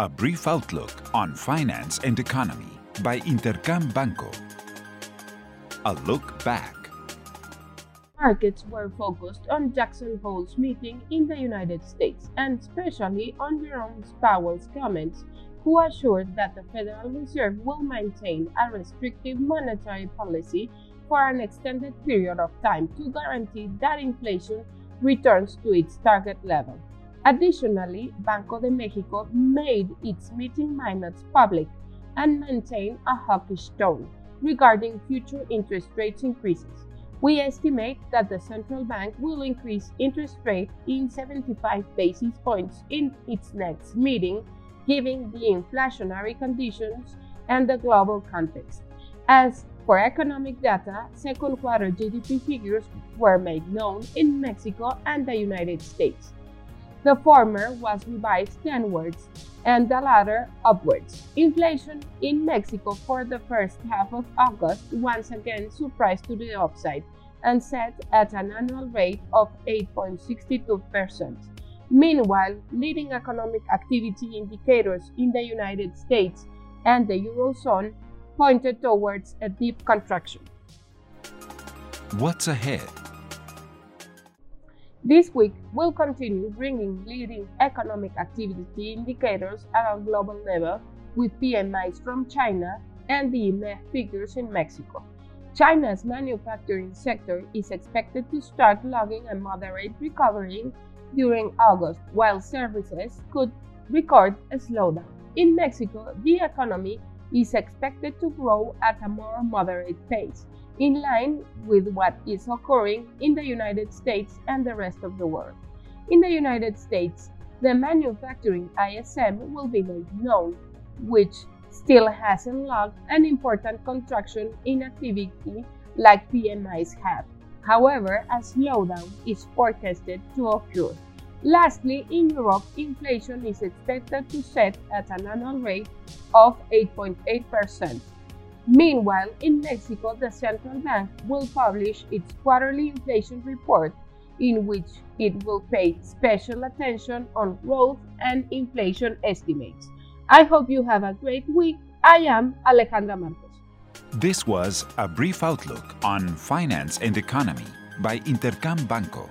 A brief outlook on finance and economy by Intercam Banco. A look back. Markets were focused on Jackson Hole's meeting in the United States and especially on Jerome Powell's comments, who assured that the Federal Reserve will maintain a restrictive monetary policy for an extended period of time to guarantee that inflation returns to its target level. Additionally, Banco de Mexico made its meeting minutes public and maintained a hawkish tone regarding future interest rate increases. We estimate that the central bank will increase interest rate in 75 basis points in its next meeting, given the inflationary conditions and the global context. As for economic data, second quarter GDP figures were made known in Mexico and the United States. The former was revised downwards and the latter upwards. Inflation in Mexico for the first half of August once again surprised to the upside and set at an annual rate of 8.62%. Meanwhile, leading economic activity indicators in the United States and the Eurozone pointed towards a deep contraction. What's ahead? This week, we'll continue bringing leading economic activity indicators at a global level with PMIs from China and the IMEF figures in Mexico. China's manufacturing sector is expected to start logging a moderate recovery during August, while services could record a slowdown. In Mexico, the economy is expected to grow at a more moderate pace, in line with what is occurring in the United States and the rest of the world. In the United States, the manufacturing ISM will be made known, which still hasn't logged an important contraction in activity like PMIs have. However, a slowdown is forecasted to occur. Lastly, in Europe, inflation is expected to set at an annual rate of 8.8%. Meanwhile, in Mexico, the central bank will publish its quarterly inflation report, in which it will pay special attention on growth and inflation estimates. I hope you have a great week. I am Alejandra Marcos. This was a brief outlook on finance and economy by Intercam Banco.